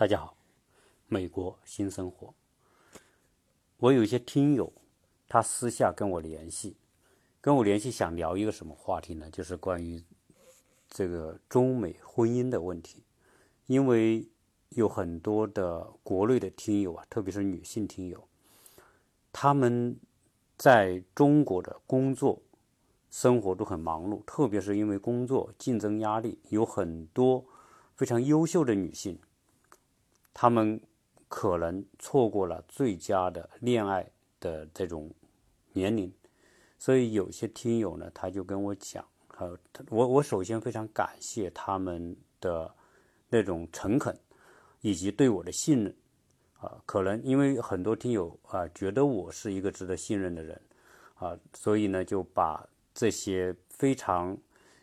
大家好，美国新生活。我有一些听友，他私下跟我联系，跟我联系想聊一个什么话题呢？就是关于这个中美婚姻的问题。因为有很多的国内的听友啊，特别是女性听友，他们在中国的工作生活都很忙碌，特别是因为工作竞争压力，有很多非常优秀的女性。他们可能错过了最佳的恋爱的这种年龄，所以有些听友呢，他就跟我讲，呃，我我首先非常感谢他们的那种诚恳以及对我的信任，啊，可能因为很多听友啊觉得我是一个值得信任的人，啊，所以呢就把这些非常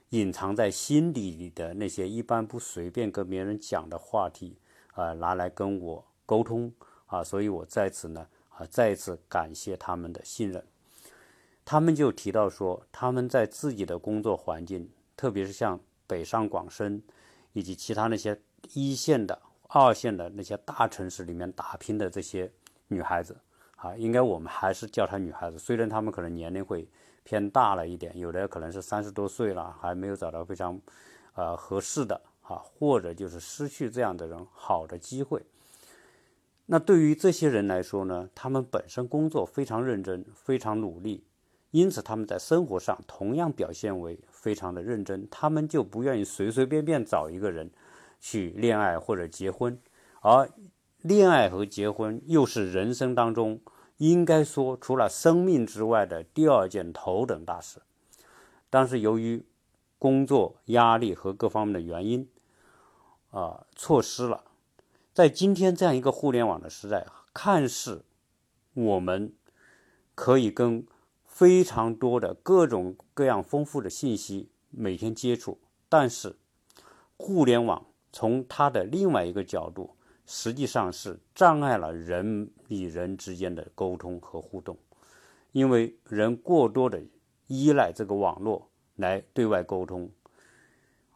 隐藏在心底里的那些一般不随便跟别人讲的话题。呃，拿来跟我沟通啊，所以我在此呢啊，再一次感谢他们的信任。他们就提到说，他们在自己的工作环境，特别是像北上广深以及其他那些一线的、二线的那些大城市里面打拼的这些女孩子啊，应该我们还是叫她女孩子，虽然她们可能年龄会偏大了一点，有的可能是三十多岁了，还没有找到非常呃合适的。啊，或者就是失去这样的人好的机会。那对于这些人来说呢，他们本身工作非常认真，非常努力，因此他们在生活上同样表现为非常的认真。他们就不愿意随随便便找一个人去恋爱或者结婚，而恋爱和结婚又是人生当中应该说除了生命之外的第二件头等大事。但是由于工作压力和各方面的原因，啊，错失了，在今天这样一个互联网的时代，看似我们可以跟非常多的各种各样丰富的信息每天接触，但是互联网从它的另外一个角度，实际上是障碍了人与人之间的沟通和互动，因为人过多的依赖这个网络来对外沟通，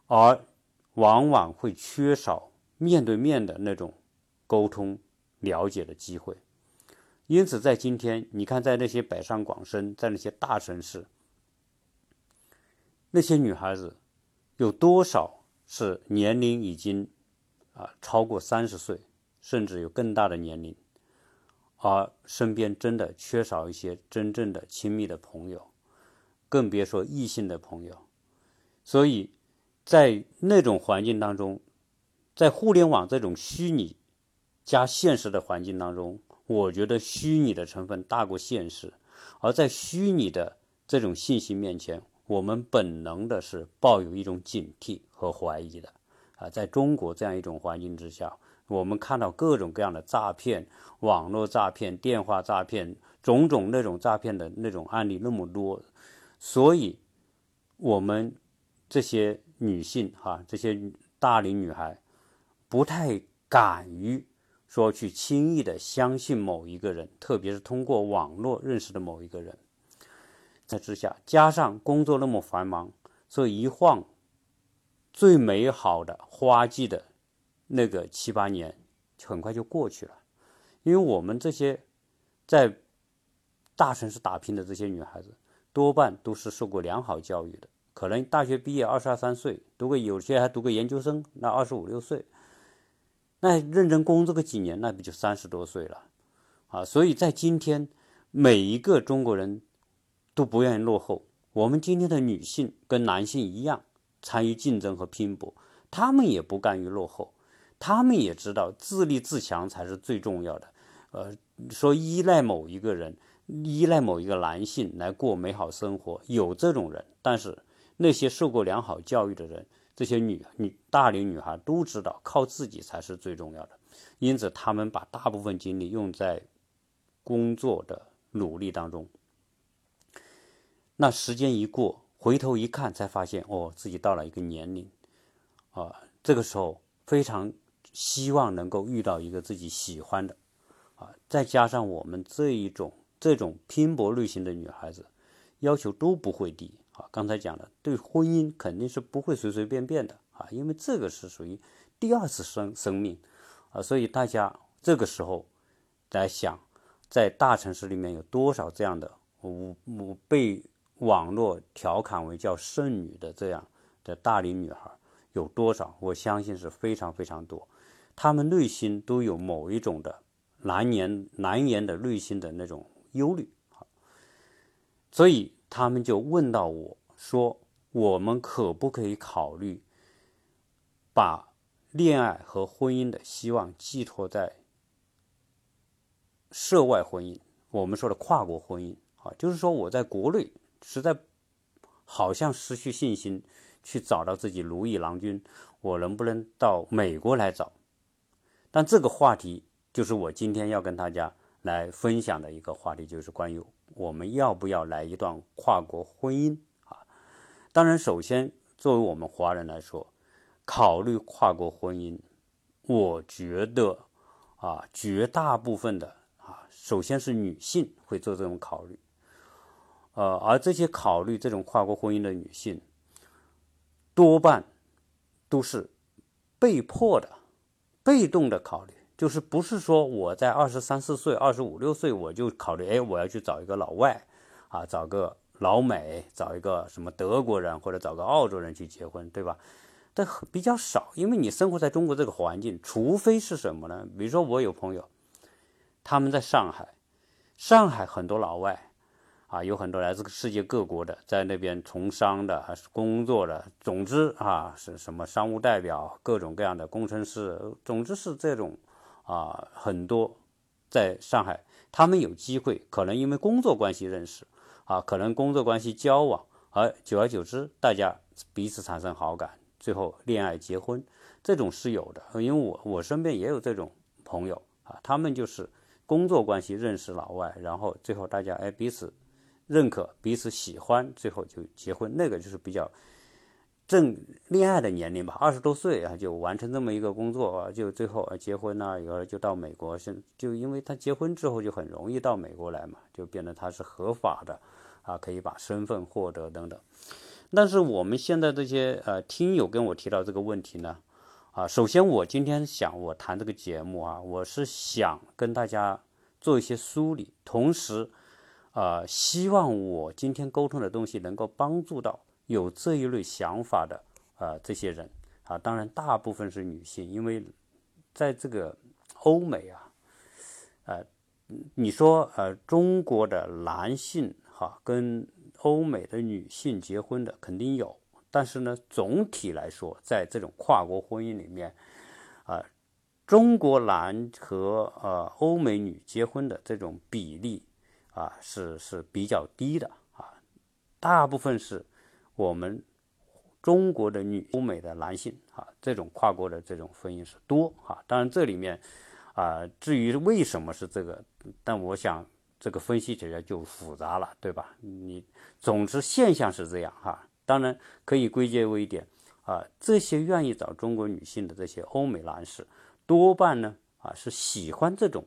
而。往往会缺少面对面的那种沟通、了解的机会，因此在今天，你看，在那些北上广深，在那些大城市，那些女孩子有多少是年龄已经啊超过三十岁，甚至有更大的年龄，而身边真的缺少一些真正的亲密的朋友，更别说异性的朋友，所以。在那种环境当中，在互联网这种虚拟加现实的环境当中，我觉得虚拟的成分大过现实。而在虚拟的这种信息面前，我们本能的是抱有一种警惕和怀疑的。啊，在中国这样一种环境之下，我们看到各种各样的诈骗、网络诈骗、电话诈骗，种种那种诈骗的那种案例那么多，所以，我们这些。女性哈，这些大龄女孩不太敢于说去轻易的相信某一个人，特别是通过网络认识的某一个人。在之下，加上工作那么繁忙，所以一晃，最美好的花季的那个七八年很快就过去了。因为我们这些在大城市打拼的这些女孩子，多半都是受过良好教育的。可能大学毕业二十二三岁，读个有些还读个研究生，那二十五六岁，那认真工作个几年，那不就三十多岁了，啊！所以在今天，每一个中国人都不愿意落后。我们今天的女性跟男性一样，参与竞争和拼搏，他们也不甘于落后，他们也知道自立自强才是最重要的。呃，说依赖某一个人，依赖某一个男性来过美好生活，有这种人，但是。那些受过良好教育的人，这些女女大龄女孩都知道，靠自己才是最重要的。因此，他们把大部分精力用在工作的努力当中。那时间一过，回头一看，才发现哦，自己到了一个年龄，啊，这个时候非常希望能够遇到一个自己喜欢的，啊，再加上我们这一种这种拼搏类型的女孩子，要求都不会低。啊，刚才讲了，对婚姻肯定是不会随随便便的啊，因为这个是属于第二次生生命，啊，所以大家这个时候在想，在大城市里面有多少这样的我我被网络调侃为叫剩女的这样的大龄女孩有多少？我相信是非常非常多，她们内心都有某一种的难言难言的内心的那种忧虑啊，所以他们就问到我说：“我们可不可以考虑把？”恋爱和婚姻的希望寄托在涉外婚姻，我们说的跨国婚姻啊，就是说我在国内实在好像失去信心去找到自己如意郎君，我能不能到美国来找？但这个话题就是我今天要跟大家来分享的一个话题，就是关于我们要不要来一段跨国婚姻啊？当然，首先作为我们华人来说。考虑跨国婚姻，我觉得啊，绝大部分的啊，首先是女性会做这种考虑，呃，而这些考虑这种跨国婚姻的女性，多半都是被迫的、被动的考虑，就是不是说我在二十三四岁、二十五六岁我就考虑，哎，我要去找一个老外啊，找个老美，找一个什么德国人或者找个澳洲人去结婚，对吧？但比较少，因为你生活在中国这个环境，除非是什么呢？比如说我有朋友，他们在上海，上海很多老外，啊，有很多来自世界各国的，在那边从商的还是工作的，总之啊，是什么商务代表，各种各样的工程师，总之是这种啊，很多在上海，他们有机会，可能因为工作关系认识，啊，可能工作关系交往，而久而久之，大家彼此产生好感。最后恋爱结婚，这种是有的，因为我我身边也有这种朋友啊，他们就是工作关系认识老外，然后最后大家哎彼此认可，彼此喜欢，最后就结婚，那个就是比较正恋爱的年龄吧，二十多岁啊就完成这么一个工作啊，就最后啊结婚呢，以后就到美国，是就因为他结婚之后就很容易到美国来嘛，就变得他是合法的啊，可以把身份获得等等。但是我们现在这些呃听友跟我提到这个问题呢，啊，首先我今天想我谈这个节目啊，我是想跟大家做一些梳理，同时，啊，希望我今天沟通的东西能够帮助到有这一类想法的啊这些人啊，当然大部分是女性，因为在这个欧美啊，呃，你说呃中国的男性哈跟。欧美的女性结婚的肯定有，但是呢，总体来说，在这种跨国婚姻里面，啊，中国男和呃欧美女结婚的这种比例啊是是比较低的啊，大部分是我们中国的女欧美的男性啊，这种跨国的这种婚姻是多啊。当然这里面啊，至于为什么是这个，但我想。这个分析起来就复杂了，对吧？你总之现象是这样哈，当然可以归结为一点啊，这些愿意找中国女性的这些欧美男士，多半呢啊是喜欢这种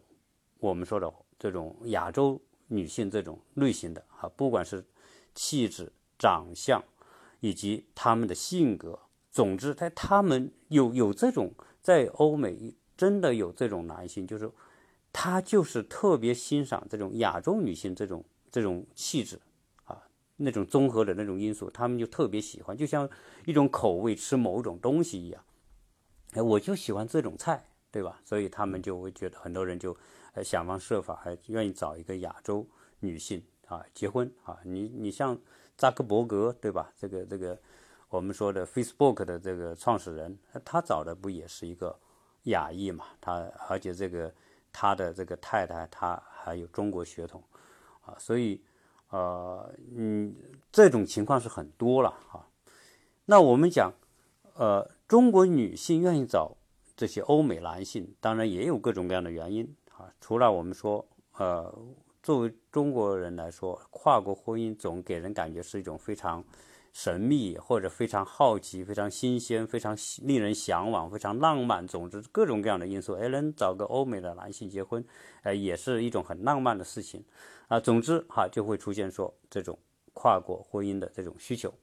我们说的这种亚洲女性这种类型的啊，不管是气质、长相以及他们的性格，总之在他们有有这种在欧美真的有这种男性，就是。他就是特别欣赏这种亚洲女性这种这种气质啊，那种综合的那种因素，他们就特别喜欢，就像一种口味吃某种东西一样。哎，我就喜欢这种菜，对吧？所以他们就会觉得很多人就呃想方设法，还愿意找一个亚洲女性啊结婚啊。你你像扎克伯格，对吧？这个这个我们说的 Facebook 的这个创始人，他找的不也是一个亚裔嘛？他而且这个。他的这个太太，他还有中国血统，啊，所以，呃，嗯，这种情况是很多了哈。那我们讲，呃，中国女性愿意找这些欧美男性，当然也有各种各样的原因啊。除了我们说，呃，作为中国人来说，跨国婚姻总给人感觉是一种非常。神秘或者非常好奇、非常新鲜、非常令人向往、非常浪漫，总之各种各样的因素。哎，能找个欧美的男性结婚，呃，也是一种很浪漫的事情啊。总之哈，就会出现说这种跨国婚姻的这种需求。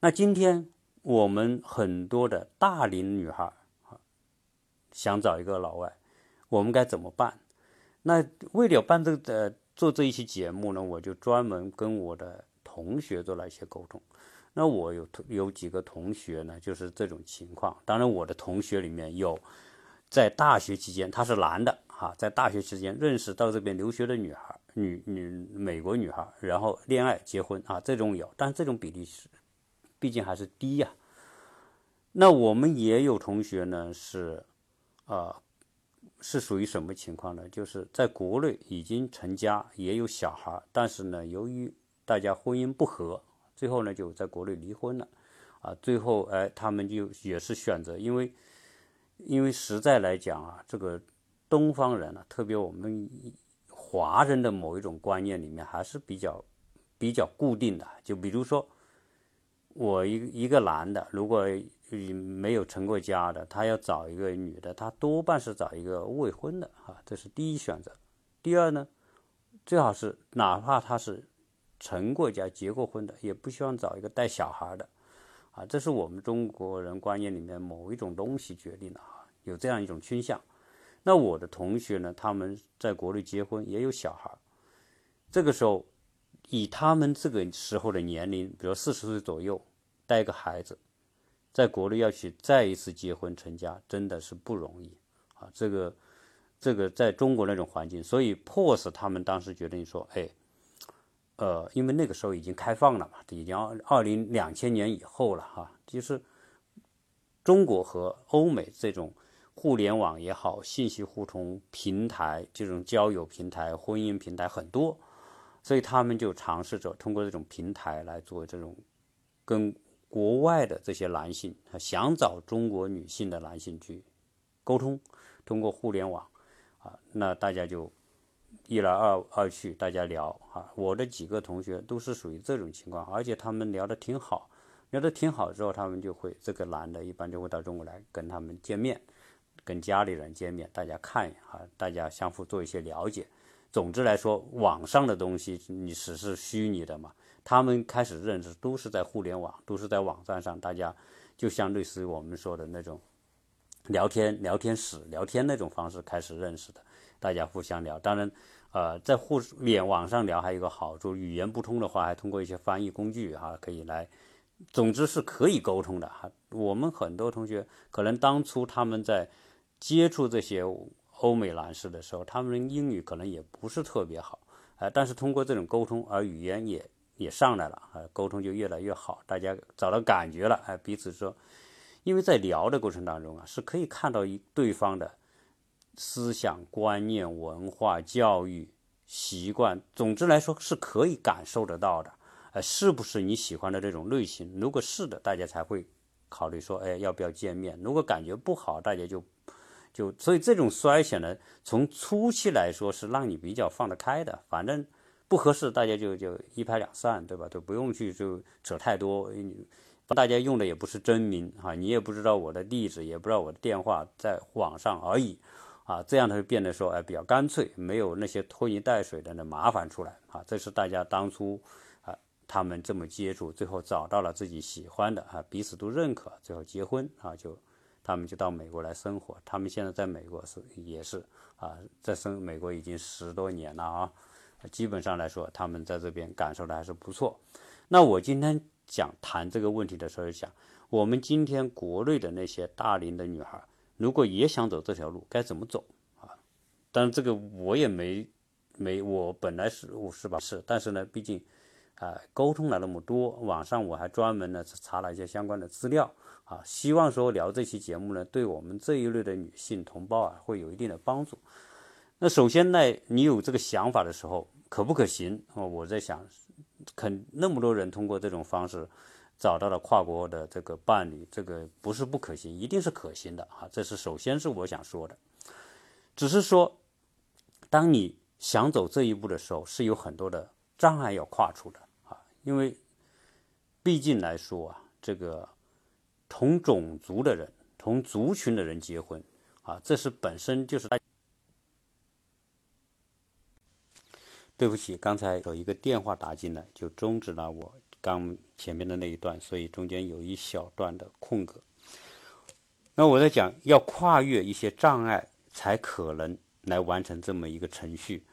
那今天我们很多的大龄女孩啊，想找一个老外，我们该怎么办？那为了办这个呃做这一期节目呢，我就专门跟我的同学做了一些沟通。那我有有几个同学呢，就是这种情况。当然，我的同学里面有在大学期间他是男的哈，在大学期间认识到这边留学的女孩，女女美国女孩，然后恋爱结婚啊，这种有，但是这种比例是毕竟还是低呀。那我们也有同学呢，是啊，是属于什么情况呢？就是在国内已经成家，也有小孩，但是呢，由于大家婚姻不和。最后呢，就在国内离婚了，啊，最后哎，他们就也是选择，因为，因为实在来讲啊，这个东方人啊，特别我们华人的某一种观念里面还是比较比较固定的。就比如说，我一一个男的，如果没有成过家的，他要找一个女的，他多半是找一个未婚的啊，这是第一选择。第二呢，最好是哪怕他是。成过家、结过婚的，也不希望找一个带小孩的，啊，这是我们中国人观念里面某一种东西决定的啊，有这样一种倾向。那我的同学呢，他们在国内结婚也有小孩，这个时候以他们这个时候的年龄，比如四十岁左右带个孩子，在国内要去再一次结婚成家，真的是不容易啊。这个这个在中国那种环境，所以迫使他们当时决定说，哎。呃，因为那个时候已经开放了嘛，已经二零两千年以后了哈，就是中国和欧美这种互联网也好，信息互通平台，这种交友平台、婚姻平台很多，所以他们就尝试着通过这种平台来做这种跟国外的这些男性，想找中国女性的男性去沟通，通过互联网啊，那大家就。一来二二去，大家聊啊，我的几个同学都是属于这种情况，而且他们聊得挺好，聊得挺好之后，他们就会这个男的一般就会到中国来跟他们见面，跟家里人见面，大家看啊，大家相互做一些了解。总之来说，网上的东西你只是虚拟的嘛，他们开始认识都是在互联网，都是在网站上，大家就像类似于我们说的那种聊天、聊天室、聊天那种方式开始认识的。大家互相聊，当然，呃，在互联网上聊还有一个好处，语言不通的话，还通过一些翻译工具哈，可以来，总之是可以沟通的哈。我们很多同学可能当初他们在接触这些欧美男士的时候，他们英语可能也不是特别好，呃，但是通过这种沟通，而语言也也上来了，啊，沟通就越来越好，大家找到感觉了，哎，彼此说，因为在聊的过程当中啊，是可以看到对方的。思想观念、文化、教育习惯，总之来说是可以感受得到的。呃，是不是你喜欢的这种类型？如果是的，大家才会考虑说，哎，要不要见面？如果感觉不好，大家就就所以这种筛选呢，从初期来说是让你比较放得开的。反正不合适，大家就就一拍两散，对吧？都不用去就扯太多。大家用的也不是真名哈，你也不知道我的地址，也不知道我的电话，在网上而已。啊，这样它就变得说，哎，比较干脆，没有那些拖泥带水的那麻烦出来啊。这是大家当初啊，他们这么接触，最后找到了自己喜欢的啊，彼此都认可，最后结婚啊，就他们就到美国来生活。他们现在在美国是也是啊，在生美国已经十多年了啊，基本上来说，他们在这边感受的还是不错。那我今天讲谈这个问题的时候，想我们今天国内的那些大龄的女孩。如果也想走这条路，该怎么走啊？但这个我也没没，我本来是我是吧是，但是呢，毕竟啊，沟通了那么多，网上我还专门呢查了一些相关的资料啊，希望说聊这期节目呢，对我们这一类的女性同胞啊，会有一定的帮助。那首先呢，你有这个想法的时候，可不可行啊？我在想，肯那么多人通过这种方式。找到了跨国的这个伴侣，这个不是不可行，一定是可行的啊！这是首先是我想说的，只是说，当你想走这一步的时候，是有很多的障碍要跨出的啊！因为毕竟来说啊，这个同种族的人、同族群的人结婚啊，这是本身就是。对不起，刚才有一个电话打进来，就终止了我。刚前面的那一段，所以中间有一小段的空格。那我在讲要跨越一些障碍，才可能来完成这么一个程序。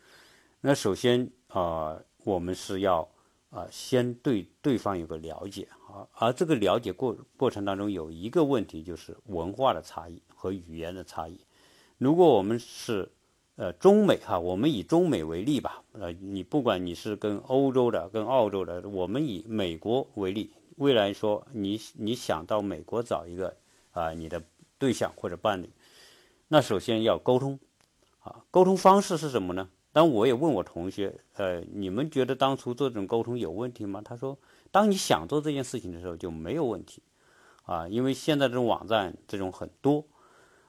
那首先啊，我们是要啊先对对方有个了解啊，而这个了解过过程当中有一个问题就是文化的差异和语言的差异。如果我们是呃，中美哈，我们以中美为例吧。呃，你不管你是跟欧洲的、跟澳洲的，我们以美国为例。未来说你你想到美国找一个啊你的对象或者伴侣，那首先要沟通啊，沟通方式是什么呢？当我也问我同学，呃，你们觉得当初做这种沟通有问题吗？他说，当你想做这件事情的时候就没有问题啊，因为现在这种网站这种很多，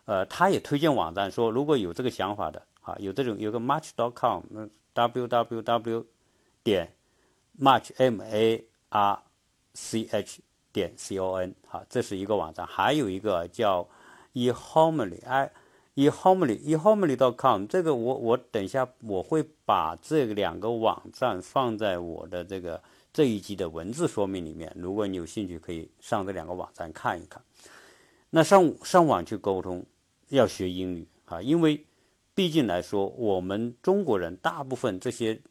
呃，他也推荐网站说，如果有这个想法的。有这种有个 Match.com，w w w 点 Match M A R C H 点 C O N，好，这是一个网站。还有一个叫 eHomely，i eHomely eHomely.com，这个我我等一下我会把这两个网站放在我的这个这一集的文字说明里面。如果你有兴趣，可以上这两个网站看一看。那上上网去沟通，要学英语啊，因为。毕竟来说，我们中国人大部分这些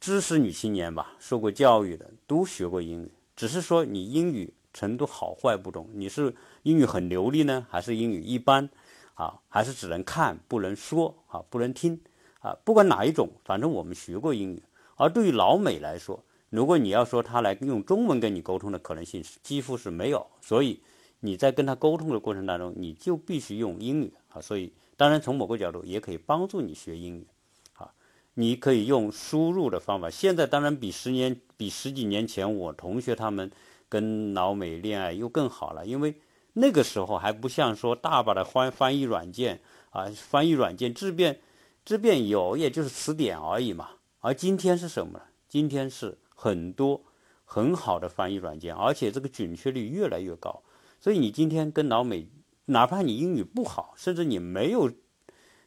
知识女青年吧，受过教育的都学过英语，只是说你英语程度好坏不同，你是英语很流利呢，还是英语一般啊，还是只能看不能说啊，不能听啊，不管哪一种，反正我们学过英语。而对于老美来说，如果你要说他来用中文跟你沟通的可能性是几乎是没有，所以你在跟他沟通的过程当中，你就必须用英语啊，所以。当然，从某个角度也可以帮助你学英语，啊，你可以用输入的方法。现在当然比十年、比十几年前我同学他们跟老美恋爱又更好了，因为那个时候还不像说大把的翻翻译软件啊，翻译软件质变质变有，也就是词典而已嘛。而今天是什么呢？今天是很多很好的翻译软件，而且这个准确率越来越高。所以你今天跟老美。哪怕你英语不好，甚至你没有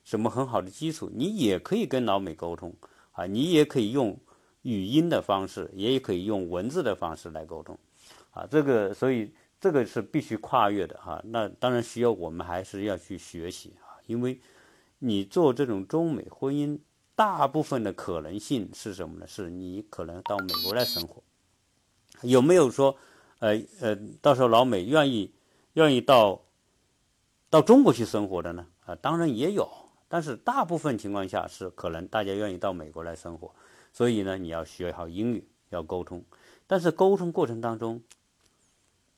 什么很好的基础，你也可以跟老美沟通啊！你也可以用语音的方式，也可以用文字的方式来沟通啊！这个，所以这个是必须跨越的哈。那当然需要我们还是要去学习啊，因为你做这种中美婚姻，大部分的可能性是什么呢？是你可能到美国来生活，有没有说，呃呃，到时候老美愿意愿意到？到中国去生活的呢？啊，当然也有，但是大部分情况下是可能大家愿意到美国来生活，所以呢，你要学好英语，要沟通。但是沟通过程当中，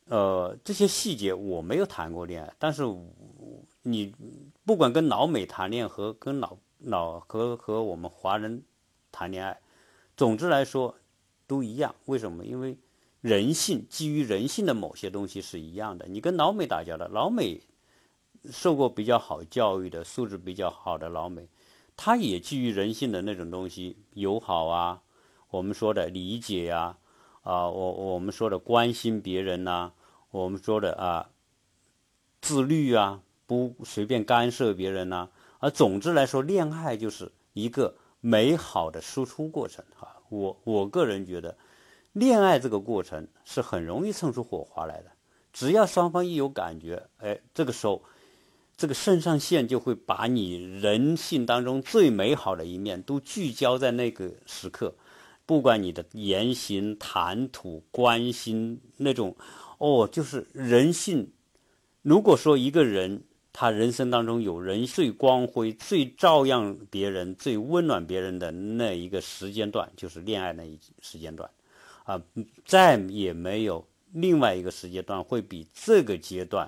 呃，这些细节我没有谈过恋爱，但是你不管跟老美谈恋爱和跟老老和和我们华人谈恋爱，总之来说都一样。为什么？因为人性基于人性的某些东西是一样的。你跟老美打交道，老美。受过比较好教育的、素质比较好的老美，他也基于人性的那种东西，友好啊，我们说的理解呀，啊，我我们说的关心别人呐，我们说的啊，自律啊，不随便干涉别人呐。而总之来说，恋爱就是一个美好的输出过程哈。我我个人觉得，恋爱这个过程是很容易蹭出火花来的，只要双方一有感觉，哎，这个时候。这个肾上腺就会把你人性当中最美好的一面都聚焦在那个时刻，不管你的言行谈吐、关心那种，哦，就是人性。如果说一个人他人生当中有人最光辉、最照亮别人、最温暖别人的那一个时间段，就是恋爱那一时间段，啊，再也没有另外一个时间段会比这个阶段。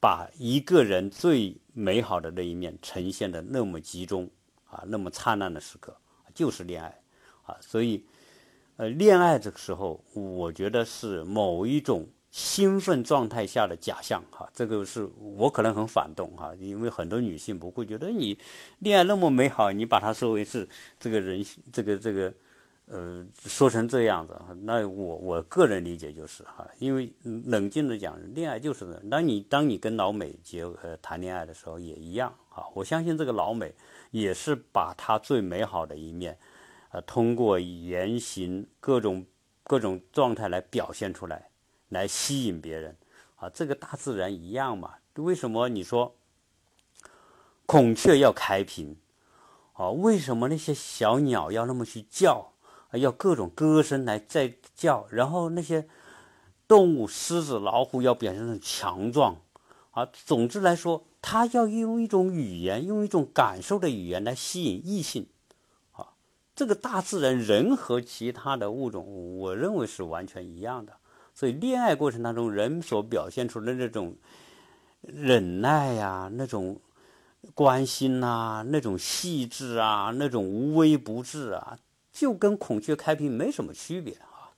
把一个人最美好的那一面呈现的那么集中啊，那么灿烂的时刻，就是恋爱啊。所以，呃，恋爱这个时候，我觉得是某一种兴奋状态下的假象哈。这个是我可能很反动哈，因为很多女性不会觉得你恋爱那么美好，你把它说为是这个人这个这个。呃，说成这样子，那我我个人理解就是哈，因为冷静的讲，恋爱就是当你当你跟老美结呃谈恋爱的时候也一样啊。我相信这个老美也是把他最美好的一面，呃，通过言行各种各种状态来表现出来，来吸引别人啊。这个大自然一样嘛，为什么你说孔雀要开屏？啊，为什么那些小鸟要那么去叫？要各种歌声来在叫，然后那些动物，狮子、老虎要表现成强壮。啊，总之来说，它要用一种语言，用一种感受的语言来吸引异性。啊，这个大自然人和其他的物种，我认为是完全一样的。所以，恋爱过程当中，人所表现出的那种忍耐呀，那种。关心呐，那种细致啊，那种无微不至啊，就跟孔雀开屏没什么区别啊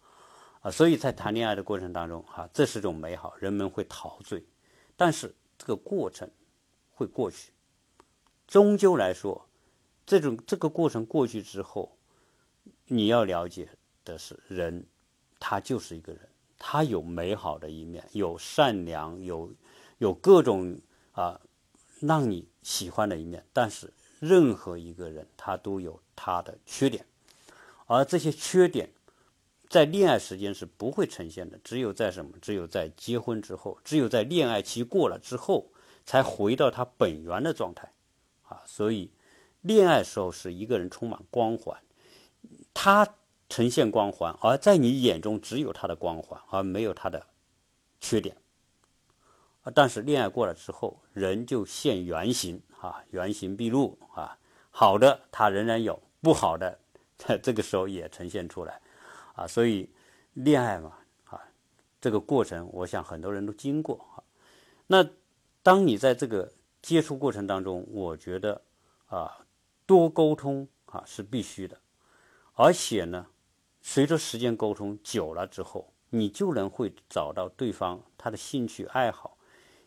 啊！所以在谈恋爱的过程当中，哈，这是种美好，人们会陶醉，但是这个过程会过去，终究来说，这种这个过程过去之后，你要了解的是，人他就是一个人，他有美好的一面，有善良，有有各种啊。让你喜欢的一面，但是任何一个人他都有他的缺点，而这些缺点在恋爱时间是不会呈现的，只有在什么？只有在结婚之后，只有在恋爱期过了之后，才回到他本源的状态啊！所以，恋爱时候是一个人充满光环，他呈现光环，而在你眼中只有他的光环，而没有他的缺点。但是恋爱过了之后，人就现原形啊，原形毕露啊。好的，他仍然有；不好的，在这个时候也呈现出来啊。所以，恋爱嘛啊，这个过程，我想很多人都经过啊。那当你在这个接触过程当中，我觉得啊，多沟通啊是必须的，而且呢，随着时间沟通久了之后，你就能会找到对方他的兴趣爱好。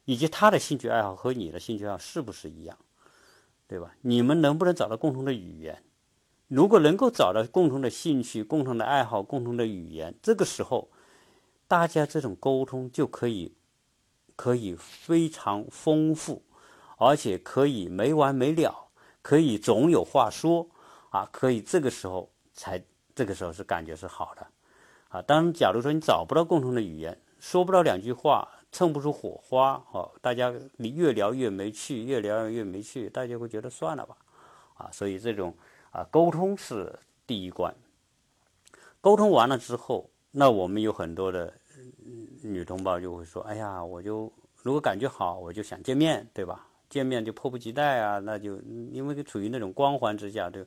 以及他的兴趣爱好和你的兴趣爱好是不是一样，对吧？你们能不能找到共同的语言？如果能够找到共同的兴趣、共同的爱好、共同的语言，这个时候，大家这种沟通就可以可以非常丰富，而且可以没完没了，可以总有话说啊！可以这个时候才这个时候是感觉是好的啊。当假如说你找不到共同的语言，说不到两句话。蹭不出火花，哦，大家你越聊越没趣，越聊越没趣，大家会觉得算了吧，啊，所以这种啊沟通是第一关。沟通完了之后，那我们有很多的女同胞就会说：“哎呀，我就如果感觉好，我就想见面，对吧？见面就迫不及待啊，那就因为处于那种光环之下，对。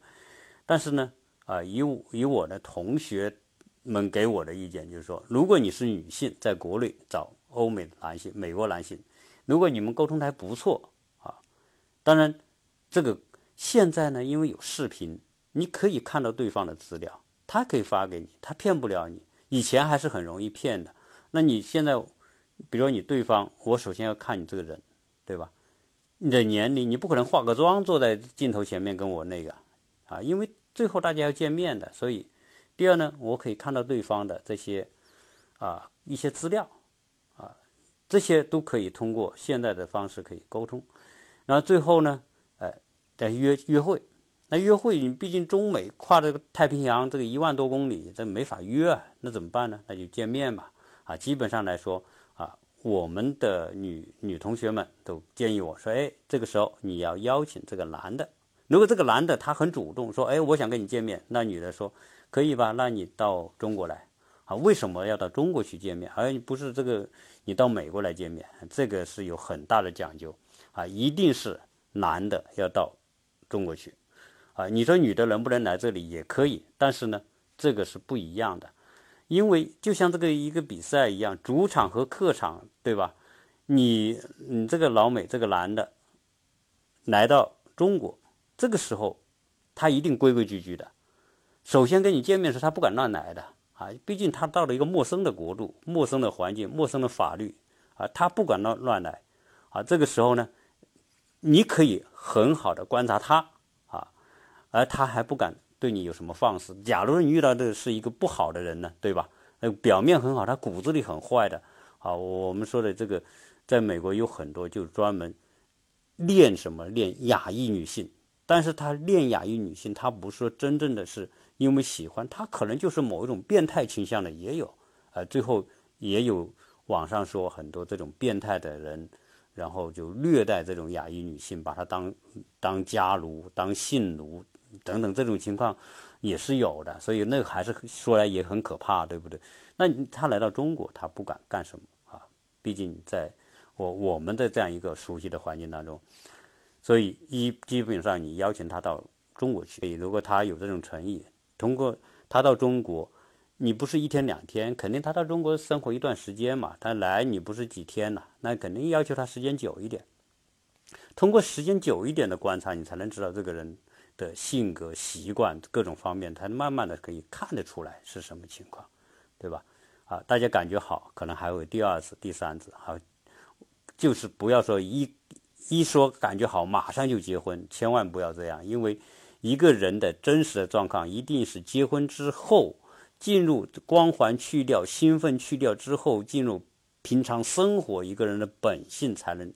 但是呢，啊，以以我的同学们给我的意见就是说，如果你是女性，在国内找。欧美男性、美国男性，如果你们沟通的还不错啊，当然，这个现在呢，因为有视频，你可以看到对方的资料，他可以发给你，他骗不了你。以前还是很容易骗的，那你现在，比如说你对方，我首先要看你这个人，对吧？你的年龄，你不可能化个妆坐在镜头前面跟我那个啊，因为最后大家要见面的，所以，第二呢，我可以看到对方的这些啊一些资料啊。这些都可以通过现在的方式可以沟通，然后最后呢，在，约约会。那约会，你毕竟中美跨这个太平洋这个一万多公里，这没法约啊。那怎么办呢？那就见面吧。啊，基本上来说啊，我们的女女同学们都建议我说，哎，这个时候你要邀请这个男的。如果这个男的他很主动说，哎，我想跟你见面，那女的说可以吧？那你到中国来。啊，为什么要到中国去见面，而不是这个你到美国来见面？这个是有很大的讲究啊，一定是男的要到中国去啊。你说女的能不能来这里也可以，但是呢，这个是不一样的，因为就像这个一个比赛一样，主场和客场，对吧？你你这个老美这个男的来到中国，这个时候他一定规规矩矩的，首先跟你见面时他不敢乱来的。啊，毕竟他到了一个陌生的国度、陌生的环境、陌生的法律，啊，他不敢乱乱来，啊，这个时候呢，你可以很好的观察他，啊，而他还不敢对你有什么放肆。假如你遇到的是一个不好的人呢，对吧？呃，表面很好，他骨子里很坏的，啊，我们说的这个，在美国有很多就专门练什么练亚裔女性，但是他练亚裔女性，他不是说真正的是。因为喜欢他，可能就是某一种变态倾向的也有，呃，最后也有网上说很多这种变态的人然后就虐待这种亚裔女性，把她当当家奴、当性奴等等，这种情况也是有的。所以那个还是说来也很可怕，对不对？那他来到中国，他不敢干什么啊？毕竟在我我们的这样一个熟悉的环境当中，所以一基本上你邀请他到中国去，如果他有这种诚意，通过他到中国。你不是一天两天，肯定他到中国生活一段时间嘛。他来你不是几天了，那肯定要求他时间久一点。通过时间久一点的观察，你才能知道这个人的性格、习惯各种方面，才慢慢的可以看得出来是什么情况，对吧？啊，大家感觉好，可能还会第二次、第三次，好，就是不要说一一说感觉好，马上就结婚，千万不要这样，因为一个人的真实的状况一定是结婚之后。进入光环去掉、兴奋去掉之后，进入平常生活，一个人的本性才能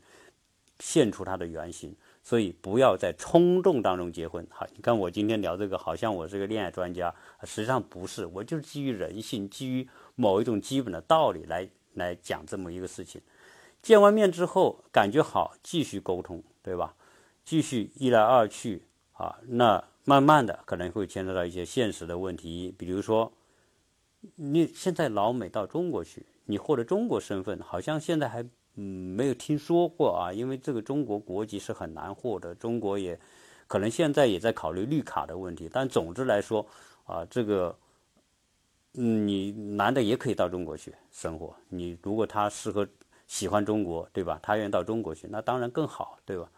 现出他的原形。所以不要在冲动当中结婚。好，你看我今天聊这个，好像我是个恋爱专家，实际上不是，我就是基于人性、基于某一种基本的道理来来讲这么一个事情。见完面之后感觉好，继续沟通，对吧？继续一来二去啊，那慢慢的可能会牵扯到一些现实的问题，比如说。你现在老美到中国去，你获得中国身份，好像现在还没有听说过啊，因为这个中国国籍是很难获得，中国也可能现在也在考虑绿卡的问题。但总之来说啊，这个嗯，你男的也可以到中国去生活。你如果他适合喜欢中国，对吧？他愿意到中国去，那当然更好，对吧？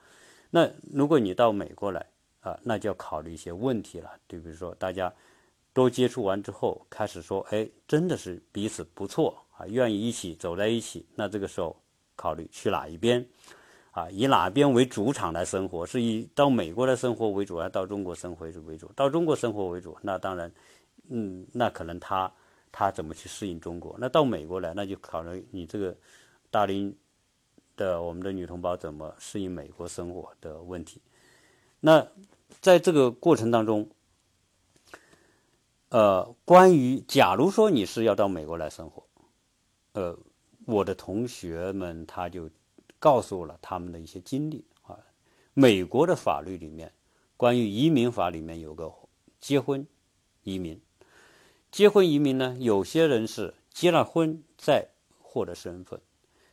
那如果你到美国来啊，那就要考虑一些问题了，就比如说大家。都接触完之后，开始说，哎，真的是彼此不错啊，愿意一起走在一起。那这个时候考虑去哪一边，啊，以哪边为主场来生活？是以到美国来生活为主，还是到中国生活为主？到中国生活为主，那当然，嗯，那可能他他怎么去适应中国？那到美国来，那就考虑你这个大龄的我们的女同胞怎么适应美国生活的问题。那在这个过程当中。呃，关于假如说你是要到美国来生活，呃，我的同学们他就告诉了他们的一些经历啊。美国的法律里面，关于移民法里面有个结婚移民，结婚移民呢，有些人是结了婚再获得身份，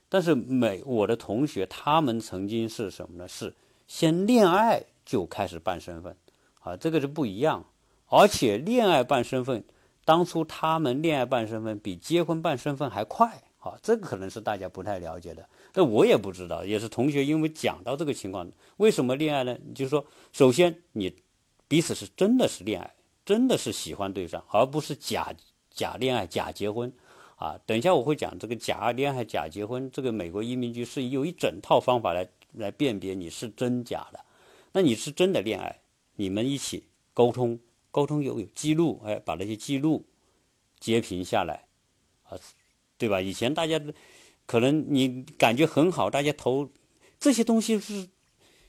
但是美我的同学他们曾经是什么呢？是先恋爱就开始办身份啊，这个是不一样。而且恋爱办身份，当初他们恋爱办身份比结婚办身份还快，啊，这个可能是大家不太了解的，但我也不知道，也是同学因为讲到这个情况，为什么恋爱呢？就是说，首先你彼此是真的是恋爱，真的是喜欢对方，而不是假假恋爱、假结婚，啊，等一下我会讲这个假恋爱、假结婚，这个美国移民局是有一整套方法来来辨别你是真假的，那你是真的恋爱，你们一起沟通。沟通有有记录，哎，把那些记录截屏下来，啊，对吧？以前大家可能你感觉很好，大家投这些东西是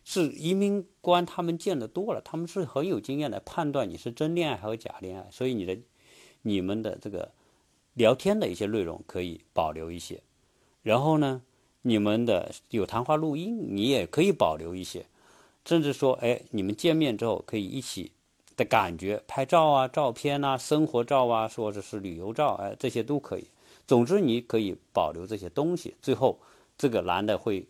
是移民官他们见得多了，他们是很有经验来判断你是真恋爱还是假恋爱，所以你的你们的这个聊天的一些内容可以保留一些，然后呢，你们的有谈话录音你也可以保留一些，甚至说，哎，你们见面之后可以一起。的感觉，拍照啊、照片啊、生活照啊，或者是旅游照，哎，这些都可以。总之，你可以保留这些东西。最后，这个男的会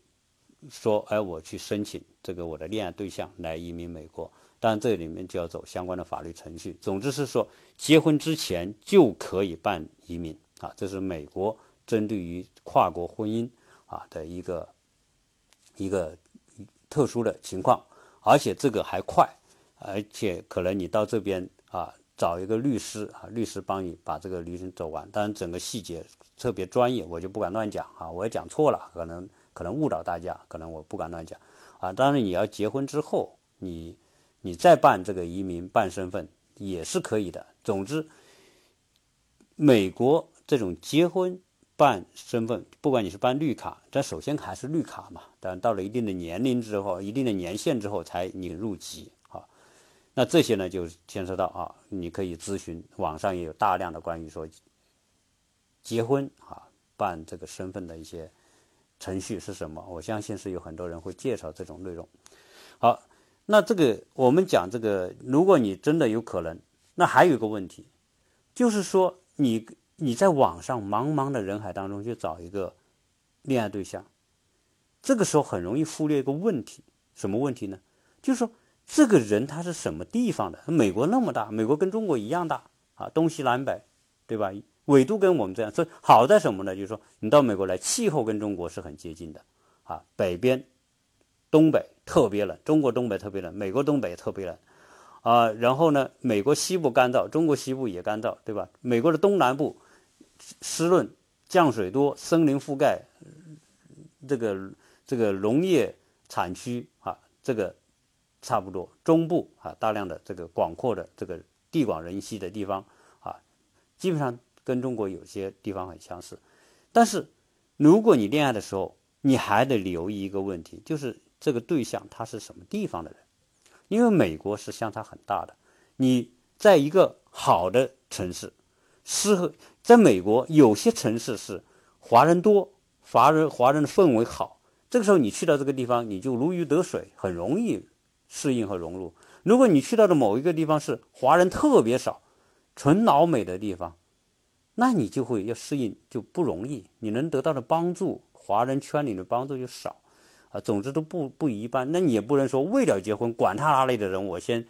说：“哎，我去申请这个我的恋爱对象来移民美国。”当然，这里面就要走相关的法律程序。总之是说，结婚之前就可以办移民啊，这是美国针对于跨国婚姻啊的一个一个特殊的情况，而且这个还快。而且可能你到这边啊，找一个律师啊，律师帮你把这个流程走完。当然，整个细节特别专业，我就不敢乱讲啊。我也讲错了，可能可能误导大家，可能我不敢乱讲啊。当然，你要结婚之后，你你再办这个移民办身份也是可以的。总之，美国这种结婚办身份，不管你是办绿卡，但首先还是绿卡嘛。但到了一定的年龄之后，一定的年限之后，才你入籍。那这些呢，就牵涉到啊，你可以咨询，网上也有大量的关于说结婚啊办这个身份的一些程序是什么？我相信是有很多人会介绍这种内容。好，那这个我们讲这个，如果你真的有可能，那还有一个问题，就是说你你在网上茫茫的人海当中去找一个恋爱对象，这个时候很容易忽略一个问题，什么问题呢？就是说这个人他是什么地方的？美国那么大，美国跟中国一样大啊，东西南北，对吧？纬度跟我们这样，所以好在什么呢？就是说，你到美国来，气候跟中国是很接近的，啊，北边、东北特别冷，中国东北特别冷，美国东北也特别冷，啊，然后呢，美国西部干燥，中国西部也干燥，对吧？美国的东南部湿润，降水多，森林覆盖，这个这个农业产区啊，这个差不多，中部啊，大量的这个广阔的这个地广人稀的地方啊，基本上。跟中国有些地方很相似，但是如果你恋爱的时候，你还得留意一个问题，就是这个对象他是什么地方的人，因为美国是相差很大的。你在一个好的城市，适合在美国有些城市是华人多，华人华人的氛围好，这个时候你去到这个地方，你就如鱼得水，很容易适应和融入。如果你去到的某一个地方是华人特别少，纯老美的地方。那你就会要适应就不容易，你能得到的帮助，华人圈里的帮助就少，啊，总之都不不一般。那你也不能说为了结婚，管他哪里的人，我先，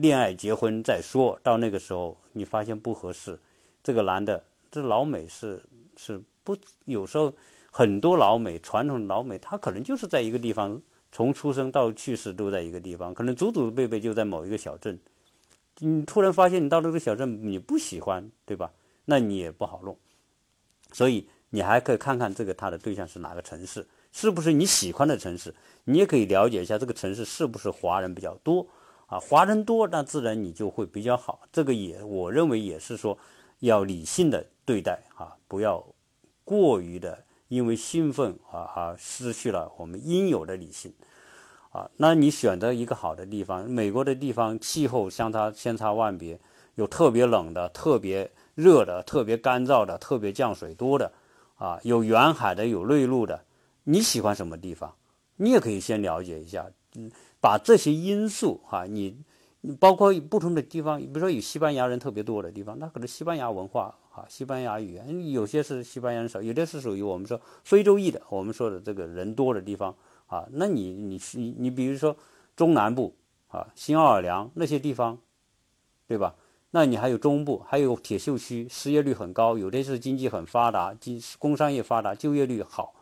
恋爱结婚再说。到那个时候你发现不合适，这个男的，这老美是是不，有时候很多老美传统老美，他可能就是在一个地方，从出生到去世都在一个地方，可能祖祖辈辈就在某一个小镇。你突然发现你到了这个小镇你不喜欢，对吧？那你也不好弄，所以你还可以看看这个他的对象是哪个城市，是不是你喜欢的城市？你也可以了解一下这个城市是不是华人比较多啊？华人多，那自然你就会比较好。这个也我认为也是说要理性的对待啊，不要过于的因为兴奋啊而失去了我们应有的理性啊。那你选择一个好的地方，美国的地方气候相差千差万别，有特别冷的，特别。热的、特别干燥的、特别降水多的，啊，有远海的、有内陆的，你喜欢什么地方？你也可以先了解一下，嗯，把这些因素哈，你包括不同的地方，比如说有西班牙人特别多的地方，那可能西班牙文化啊，西班牙语言，有些是西班牙人少，有的是属于我们说非洲裔的，我们说的这个人多的地方啊，那你你你你比如说中南部啊，新奥尔良那些地方，对吧？那你还有中部，还有铁锈区，失业率很高，有的是经济很发达，经工商业发达，就业率好，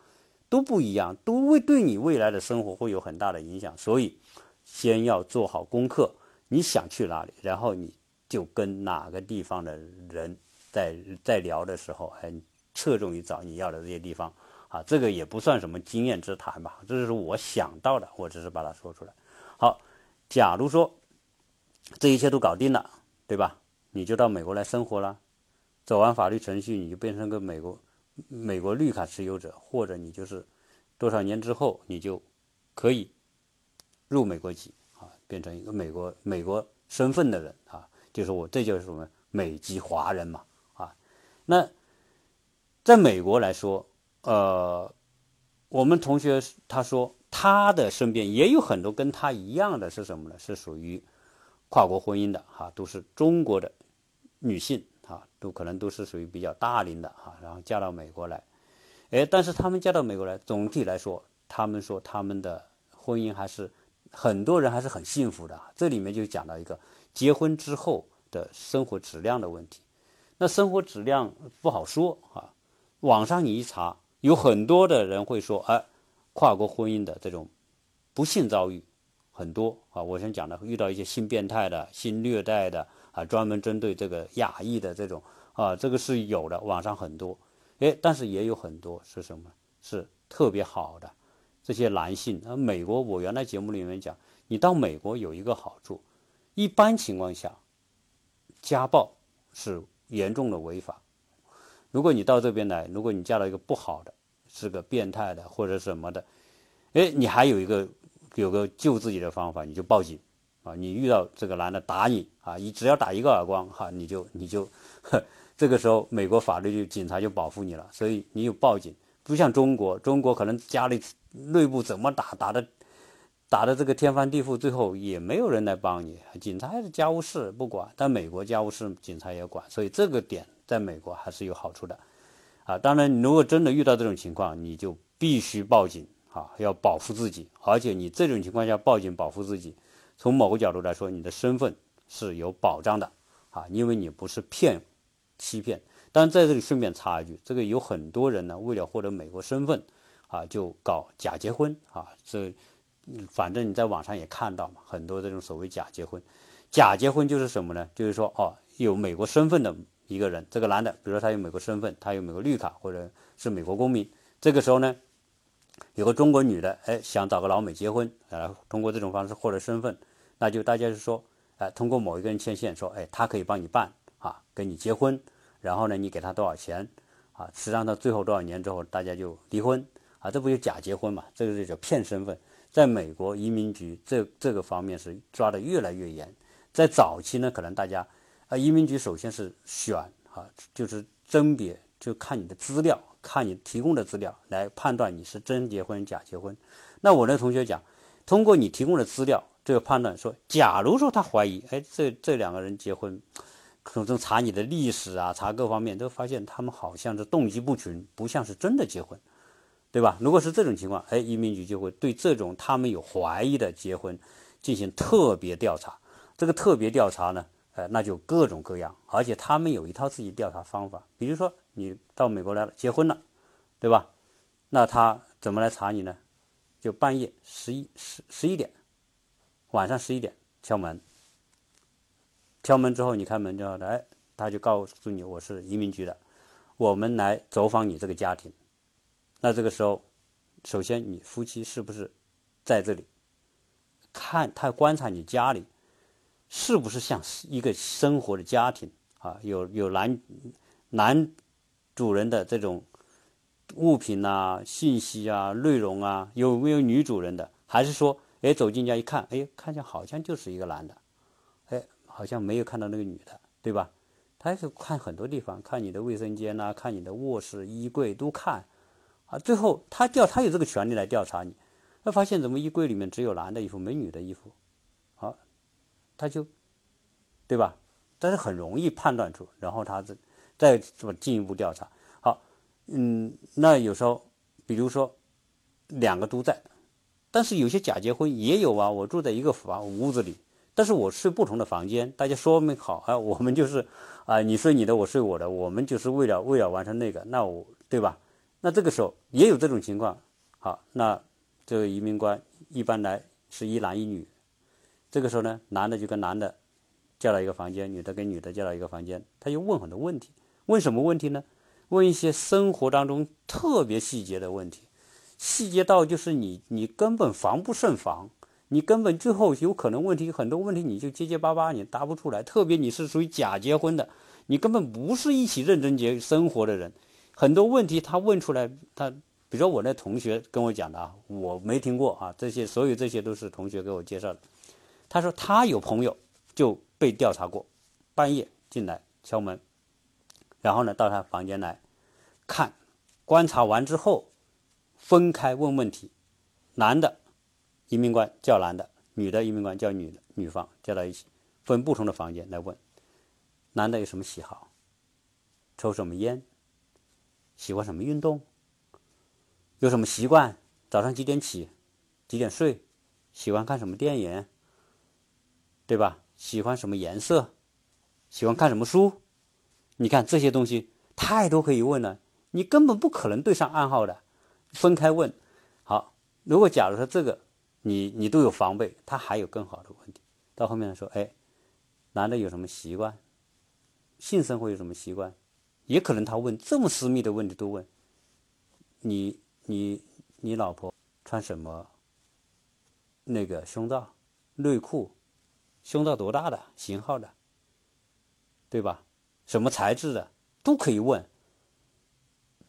都不一样，都会对你未来的生活会有很大的影响。所以，先要做好功课，你想去哪里，然后你就跟哪个地方的人在在聊的时候，哎，侧重于找你要的这些地方啊。这个也不算什么经验之谈吧，这是我想到的，我只是把它说出来。好，假如说这一切都搞定了。对吧？你就到美国来生活了，走完法律程序，你就变成个美国美国绿卡持有者，或者你就是多少年之后，你就可以入美国籍，变成一个美国美国身份的人啊，就是我这就是什么美籍华人嘛啊。那在美国来说，呃，我们同学他说他的身边也有很多跟他一样的是什么呢？是属于。跨国婚姻的哈，都是中国的女性哈，都可能都是属于比较大龄的哈，然后嫁到美国来，哎，但是他们嫁到美国来，总体来说，他们说他们的婚姻还是很多人还是很幸福的。这里面就讲到一个结婚之后的生活质量的问题。那生活质量不好说啊，网上你一查，有很多的人会说，哎，跨国婚姻的这种不幸遭遇。很多啊，我先讲的遇到一些性变态的、性虐待的啊，专门针对这个亚裔的这种啊，这个是有的，网上很多。哎，但是也有很多是什么？是特别好的这些男性。啊，美国我原来节目里面讲，你到美国有一个好处，一般情况下，家暴是严重的违法。如果你到这边来，如果你嫁到一个不好的，是个变态的或者什么的，哎，你还有一个。有个救自己的方法，你就报警，啊，你遇到这个男的打你，啊，你只要打一个耳光，哈，你就你就，这个时候美国法律就警察就保护你了，所以你有报警，不像中国，中国可能家里内部怎么打打的，打的这个天翻地覆，最后也没有人来帮你，警察是家务事不管，但美国家务事警察也管，所以这个点在美国还是有好处的，啊，当然你如果真的遇到这种情况，你就必须报警啊，要保护自己，而且你这种情况下报警保护自己，从某个角度来说，你的身份是有保障的。啊，因为你不是骗欺骗。但在这里顺便插一句，这个有很多人呢，为了获得美国身份，啊，就搞假结婚啊。这反正你在网上也看到嘛，很多这种所谓假结婚。假结婚就是什么呢？就是说，哦，有美国身份的一个人，这个男的，比如说他有美国身份，他有美国绿卡或者是美国公民，这个时候呢，有个中国女的，哎，想找个老美结婚，啊，通过这种方式获得身份，那就大家就说，哎，通过某一个人牵线，说，哎，他可以帮你办啊，跟你结婚。然后呢，你给他多少钱，啊，实际上到最后多少年之后，大家就离婚，啊，这不就假结婚嘛？这个就叫骗身份。在美国移民局这这个方面是抓的越来越严。在早期呢，可能大家，啊，移民局首先是选，啊，就是甄别，就看你的资料，看你提供的资料来判断你是真结婚假结婚。那我那同学讲，通过你提供的资料，这个判断说，假如说他怀疑，哎，这这两个人结婚。从中查你的历史啊，查各方面都发现他们好像是动机不纯，不像是真的结婚，对吧？如果是这种情况，哎，移民局就会对这种他们有怀疑的结婚进行特别调查。这个特别调查呢，呃，那就各种各样，而且他们有一套自己调查方法。比如说你到美国来了，结婚了，对吧？那他怎么来查你呢？就半夜十一十十一点，晚上十一点敲门。敲门之后，你开门之后，哎，他就告诉你我是移民局的，我们来走访你这个家庭。那这个时候，首先你夫妻是不是在这里？看他观察你家里是不是像一个生活的家庭啊？有有男男主人的这种物品啊、信息啊、内容啊，有没有女主人的？还是说，哎，走进家一看，哎，看见好像就是一个男的。好像没有看到那个女的，对吧？他是看很多地方，看你的卫生间呐，看你的卧室、衣柜都看，啊，最后他调，他有这个权利来调查你。他发现怎么衣柜里面只有男的衣服，没女的衣服，好，他就，对吧？但是很容易判断出，然后他再再做进一步调查。好，嗯，那有时候，比如说两个都在，但是有些假结婚也有啊，我住在一个房屋子里。但是我睡不同的房间，大家说明好啊，我们就是，啊，你睡你的，我睡我的，我们就是为了为了完成那个，那我对吧？那这个时候也有这种情况，好，那这个移民官一般来是一男一女，这个时候呢，男的就跟男的叫到一个房间，女的跟女的叫到一个房间，他就问很多问题，问什么问题呢？问一些生活当中特别细节的问题，细节到就是你你根本防不胜防。你根本最后有可能问题很多问题你就结结巴巴，你答不出来。特别你是属于假结婚的，你根本不是一起认真结生活的人，很多问题他问出来，他比如说我那同学跟我讲的啊，我没听过啊，这些所有这些都是同学给我介绍的。他说他有朋友就被调查过，半夜进来敲门，然后呢到他房间来看，观察完之后分开问问题，男的。移民官叫男的，女的移民官叫女的，女方叫到一起，分不同的房间来问，男的有什么喜好，抽什么烟，喜欢什么运动，有什么习惯，早上几点起，几点睡，喜欢看什么电影，对吧？喜欢什么颜色，喜欢看什么书，你看这些东西太多可以问了，你根本不可能对上暗号的，分开问。好，如果假如说这个。你你都有防备，他还有更好的问题。到后面说，哎，男的有什么习惯？性生活有什么习惯？也可能他问这么私密的问题都问。你你你老婆穿什么？那个胸罩、内裤，胸罩多大的型号的？对吧？什么材质的都可以问。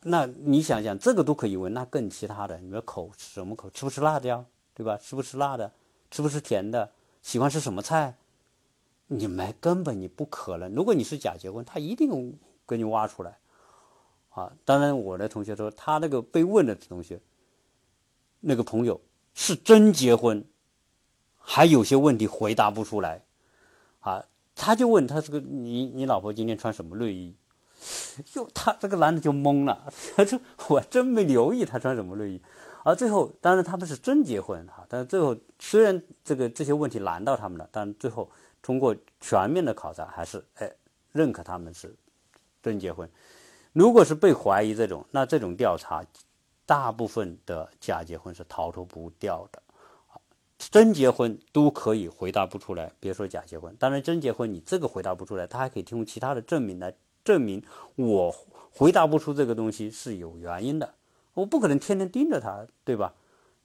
那你想想，这个都可以问，那更其他的，你说口吃什么口？吃不吃辣椒？对吧？吃不吃辣的？吃不吃甜的？喜欢吃什么菜？你们根本你不可能。如果你是假结婚，他一定给你挖出来，啊。当然，我的同学说他那个被问的同学，那个朋友是真结婚，还有些问题回答不出来，啊，他就问他这个你你老婆今天穿什么内衣？就他这个男的就懵了，他说我真没留意他穿什么内衣。而最后，当然他们是真结婚哈，但是最后虽然这个这些问题难到他们了，但最后通过全面的考察，还是哎认可他们是真结婚。如果是被怀疑这种，那这种调查，大部分的假结婚是逃脱不掉的。真结婚都可以回答不出来，别说假结婚。当然，真结婚你这个回答不出来，他还可以提供其他的证明来证明我回答不出这个东西是有原因的。我不可能天天盯着他，对吧？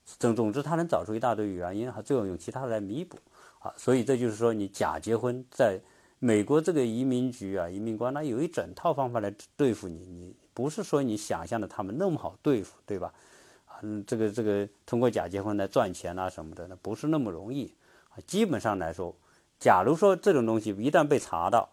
总总之，他能找出一大堆原因，还最后用其他的来弥补啊。所以这就是说，你假结婚，在美国这个移民局啊、移民官，那有一整套方法来对付你。你不是说你想象的他们那么好对付，对吧？嗯，这个这个通过假结婚来赚钱啊什么的，那不是那么容易啊。基本上来说，假如说这种东西一旦被查到，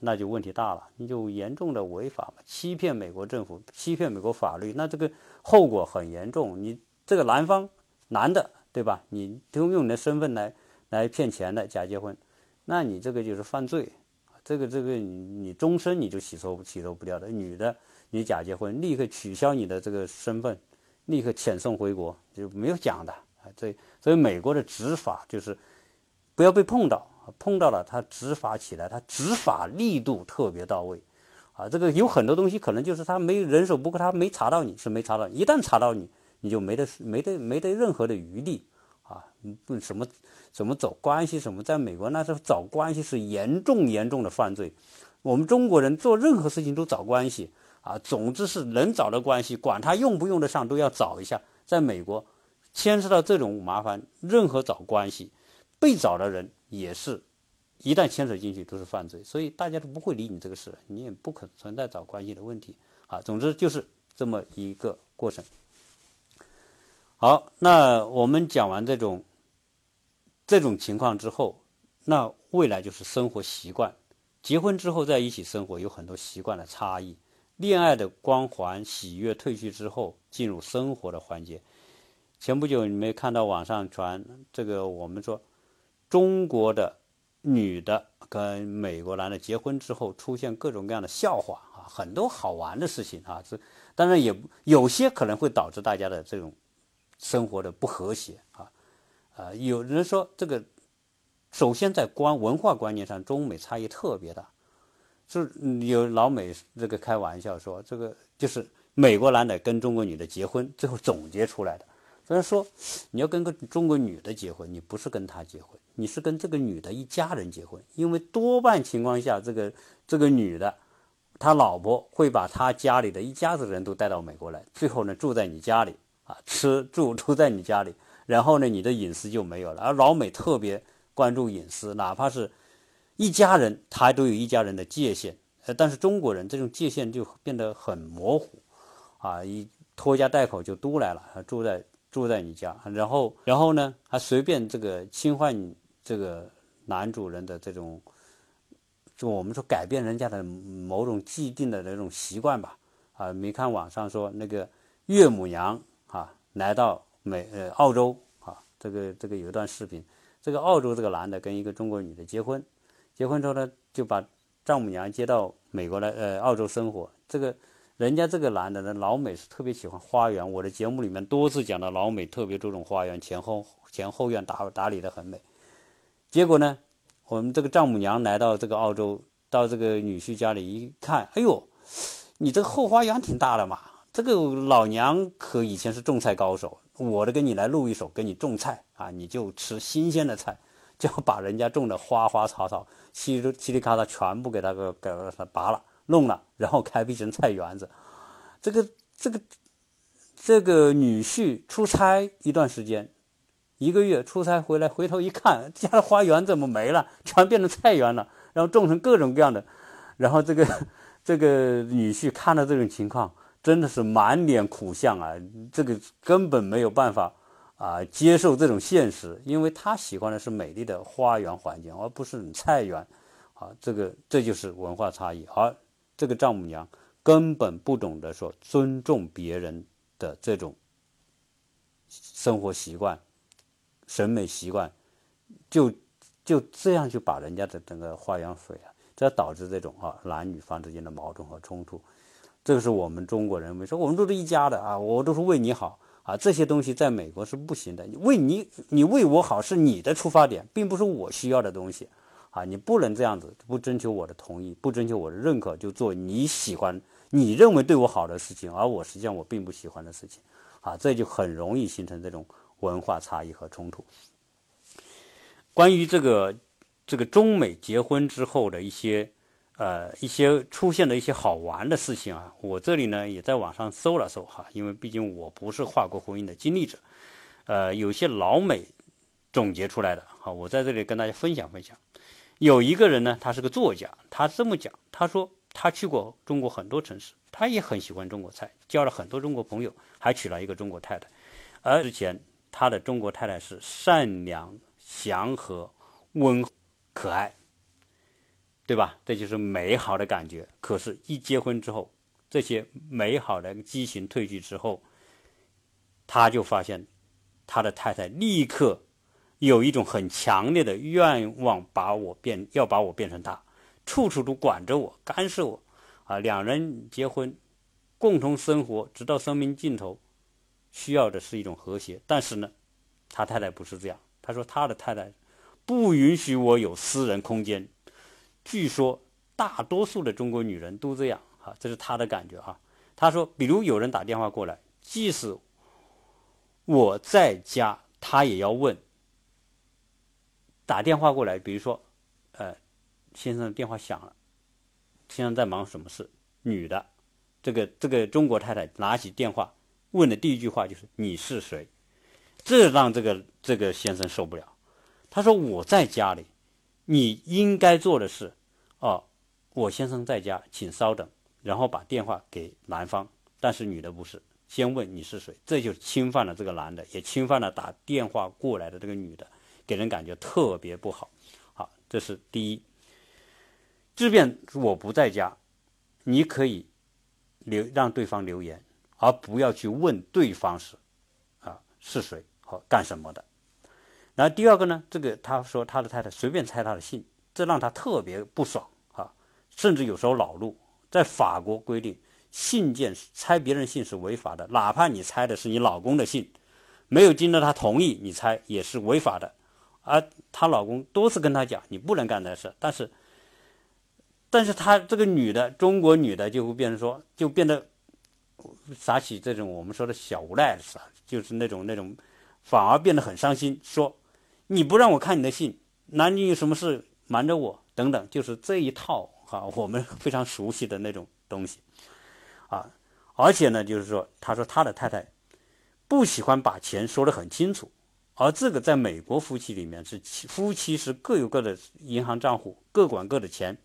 那就问题大了，你就严重的违法嘛，欺骗美国政府，欺骗美国法律，那这个。后果很严重，你这个男方男的对吧？你都用你的身份来来骗钱的假结婚，那你这个就是犯罪，这个这个你你终身你就洗脱洗脱不掉的。女的你假结婚，立刻取消你的这个身份，立刻遣送回国，就没有讲的啊。这所以美国的执法就是不要被碰到，碰到了他执法起来，他执法力度特别到位。啊，这个有很多东西可能就是他没人手不够，他没查到你是没查到，一旦查到你，你就没得没得没得任何的余地啊！不什么怎么走关系什么，在美国那时候找关系是严重严重的犯罪。我们中国人做任何事情都找关系啊，总之是能找到关系，管他用不用得上都要找一下。在美国，牵涉到这种麻烦，任何找关系，被找的人也是。一旦牵扯进去，都是犯罪，所以大家都不会理你这个事，你也不可存在找关系的问题啊。总之就是这么一个过程。好，那我们讲完这种这种情况之后，那未来就是生活习惯。结婚之后在一起生活，有很多习惯的差异。恋爱的光环、喜悦褪去之后，进入生活的环节。前不久你没看到网上传这个，我们说中国的。女的跟美国男的结婚之后，出现各种各样的笑话啊，很多好玩的事情啊，这当然也有些可能会导致大家的这种生活的不和谐啊，啊，有人说这个首先在观文化观念上，中美差异特别大，就有老美这个开玩笑说，这个就是美国男的跟中国女的结婚，最后总结出来的。虽然说你要跟个中国女的结婚，你不是跟她结婚，你是跟这个女的一家人结婚，因为多半情况下，这个这个女的，他老婆会把他家里的一家子人都带到美国来，最后呢住在你家里啊，吃住都在你家里，然后呢你的隐私就没有了。而老美特别关注隐私，哪怕是一家人，他都有一家人的界限。呃，但是中国人这种界限就变得很模糊，啊，一拖家带口就都来了，住在。住在你家，然后，然后呢，还随便这个侵犯这个男主人的这种，就我们说改变人家的某种既定的那种习惯吧。啊，没看网上说那个岳母娘啊，来到美呃澳洲啊，这个这个有一段视频，这个澳洲这个男的跟一个中国女的结婚，结婚之后呢，就把丈母娘接到美国来呃澳洲生活，这个。人家这个男的呢，老美是特别喜欢花园。我的节目里面多次讲到，老美特别注重花园，前后前后院打打理的很美。结果呢，我们这个丈母娘来到这个澳洲，到这个女婿家里一看，哎呦，你这个后花园挺大的嘛！这个老娘可以前是种菜高手，我的给你来录一手，给你种菜啊，你就吃新鲜的菜，就要把人家种的花花草草，稀里稀里咔嚓全部给他个给他拔了。弄了，然后开辟成菜园子。这个这个这个女婿出差一段时间，一个月出差回来，回头一看，家的花园怎么没了？全变成菜园了，然后种成各种各样的。然后这个这个女婿看到这种情况，真的是满脸苦相啊！这个根本没有办法啊接受这种现实，因为他喜欢的是美丽的花园环境，而不是菜园。啊，这个这就是文化差异。而这个丈母娘根本不懂得说尊重别人的这种生活习惯、审美习惯，就就这样就把人家的整个花样水啊，这导致这种啊男女方之间的矛盾和冲突。这个是我们中国人，我们说我们都是一家的啊，我都是为你好啊，这些东西在美国是不行的。为你，你为我好是你的出发点，并不是我需要的东西。啊，你不能这样子，不征求我的同意，不征求我的认可，就做你喜欢、你认为对我好的事情，而我实际上我并不喜欢的事情，啊，这就很容易形成这种文化差异和冲突。关于这个这个中美结婚之后的一些呃一些出现的一些好玩的事情啊，我这里呢也在网上搜了搜哈，因为毕竟我不是跨国婚姻的经历者，呃，有些老美总结出来的，好，我在这里跟大家分享分享。有一个人呢，他是个作家，他这么讲，他说他去过中国很多城市，他也很喜欢中国菜，交了很多中国朋友，还娶了一个中国太太。而之前他的中国太太是善良、祥和、温和可爱，对吧？这就是美好的感觉。可是，一结婚之后，这些美好的激情褪去之后，他就发现他的太太立刻。有一种很强烈的愿望，把我变，要把我变成他，处处都管着我，干涉我，啊，两人结婚，共同生活，直到生命尽头，需要的是一种和谐。但是呢，他太太不是这样，他说他的太太不允许我有私人空间。据说大多数的中国女人都这样，哈，这是他的感觉哈。他说，比如有人打电话过来，即使我在家，他也要问。打电话过来，比如说，呃，先生的电话响了，先生在忙什么事？女的，这个这个中国太太拿起电话问的第一句话就是“你是谁”，这让这个这个先生受不了。他说：“我在家里，你应该做的是，哦，我先生在家，请稍等。”然后把电话给男方，但是女的不是，先问你是谁，这就侵犯了这个男的，也侵犯了打电话过来的这个女的。给人感觉特别不好，好，这是第一。即便我不在家，你可以留让对方留言，而不要去问对方是啊是谁和干什么的。然后第二个呢，这个他说他的太太随便猜他的姓，这让他特别不爽啊，甚至有时候恼怒。在法国规定，信件猜别人姓是违法的，哪怕你猜的是你老公的姓，没有经过他同意，你猜也是违法的。而她老公多次跟她讲，你不能干这事。但是，但是她这个女的，中国女的就会变成说，就变得撒起这种我们说的小无赖是吧？就是那种那种，反而变得很伤心，说你不让我看你的信，那你有什么事瞒着我？等等，就是这一套哈，我们非常熟悉的那种东西啊。而且呢，就是说，他说他的太太不喜欢把钱说得很清楚。而这个在美国夫妻里面是夫妻是各有各的银行账户，各管各的钱，